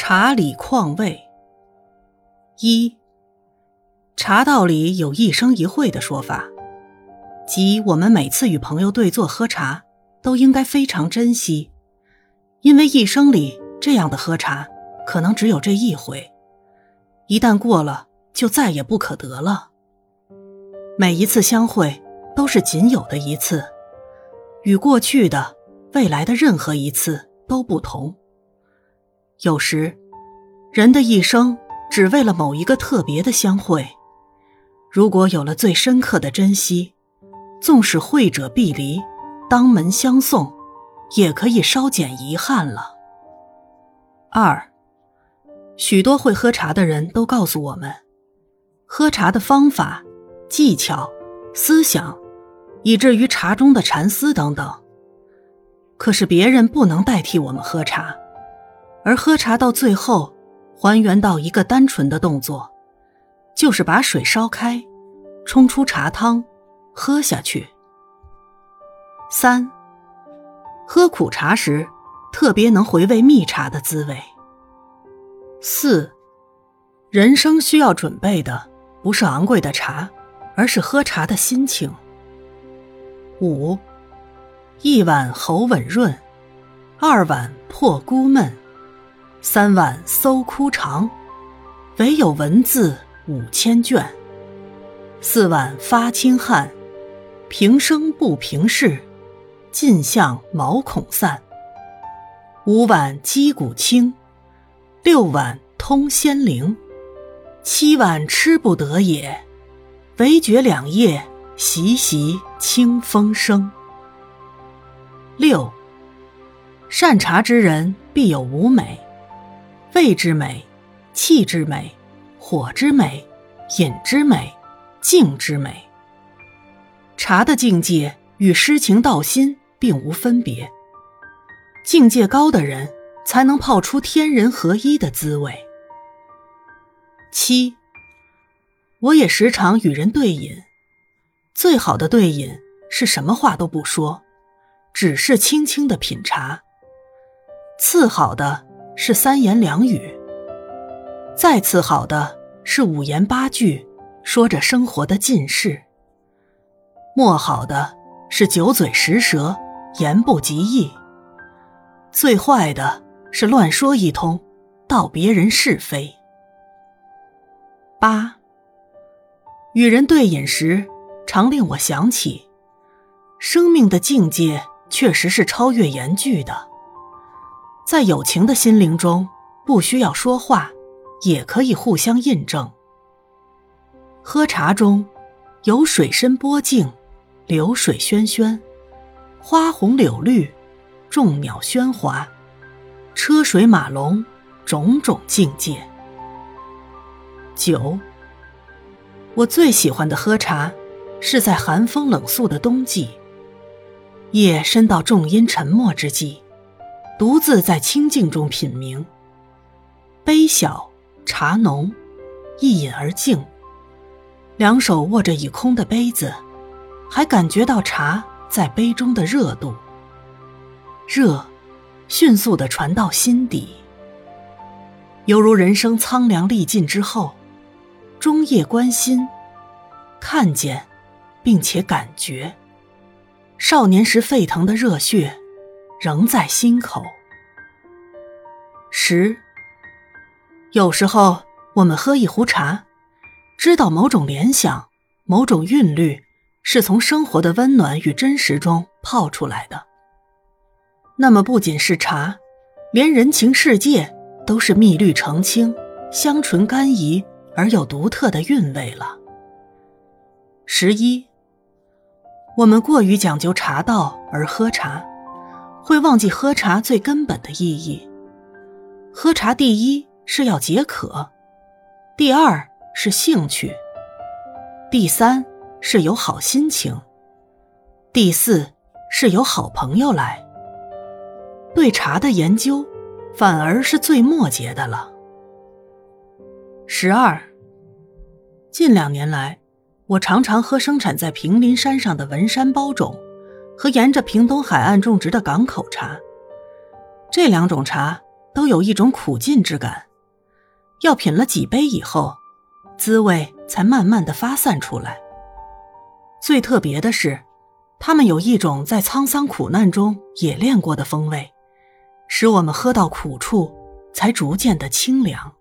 茶里况味。一，茶道里有一生一会的说法，即我们每次与朋友对坐喝茶，都应该非常珍惜，因为一生里这样的喝茶，可能只有这一回，一旦过了，就再也不可得了。每一次相会都是仅有的一次，与过去的、未来的任何一次都不同。有时，人的一生只为了某一个特别的相会，如果有了最深刻的珍惜，纵使会者必离，当门相送，也可以稍减遗憾了。二，许多会喝茶的人都告诉我们，喝茶的方法。技巧、思想，以至于茶中的禅思等等，可是别人不能代替我们喝茶，而喝茶到最后，还原到一个单纯的动作，就是把水烧开，冲出茶汤，喝下去。三，喝苦茶时，特别能回味蜜茶的滋味。四，人生需要准备的不是昂贵的茶。而是喝茶的心情。五，一碗喉吻润，二碗破孤闷，三碗搜枯肠，唯有文字五千卷。四碗发清汗，平生不平事，尽向毛孔散。五碗击鼓清，六碗通仙灵，七碗吃不得也。唯觉两夜习习清风生。六，善茶之人必有五美：味之美、气之美、火之美、饮之美、静之美。茶的境界与诗情道心并无分别，境界高的人才能泡出天人合一的滋味。七。我也时常与人对饮，最好的对饮是什么话都不说，只是轻轻的品茶；次好的是三言两语；再次好的是五言八句，说着生活的近事；末好的是九嘴十舌，言不及义；最坏的是乱说一通，道别人是非。八。与人对饮时，常令我想起，生命的境界确实是超越言句的。在友情的心灵中，不需要说话，也可以互相印证。喝茶中，有水深波静，流水喧喧，花红柳绿，众鸟喧哗，车水马龙，种种境界。九。我最喜欢的喝茶，是在寒风冷肃的冬季，夜深到众阴沉默之际，独自在清静中品茗。杯小茶浓，一饮而尽，两手握着已空的杯子，还感觉到茶在杯中的热度，热，迅速的传到心底，犹如人生苍凉历尽之后。终夜关心，看见，并且感觉，少年时沸腾的热血，仍在心口。十，有时候我们喝一壶茶，知道某种联想、某种韵律，是从生活的温暖与真实中泡出来的。那么，不仅是茶，连人情世界都是蜜绿澄清，香醇甘怡。而有独特的韵味了。十一，我们过于讲究茶道而喝茶，会忘记喝茶最根本的意义。喝茶第一是要解渴，第二是兴趣，第三是有好心情，第四是有好朋友来。对茶的研究，反而是最末节的了。十二。近两年来，我常常喝生产在平林山上的文山包种，和沿着屏东海岸种植的港口茶。这两种茶都有一种苦尽之感，要品了几杯以后，滋味才慢慢的发散出来。最特别的是，他们有一种在沧桑苦难中冶炼过的风味，使我们喝到苦处，才逐渐的清凉。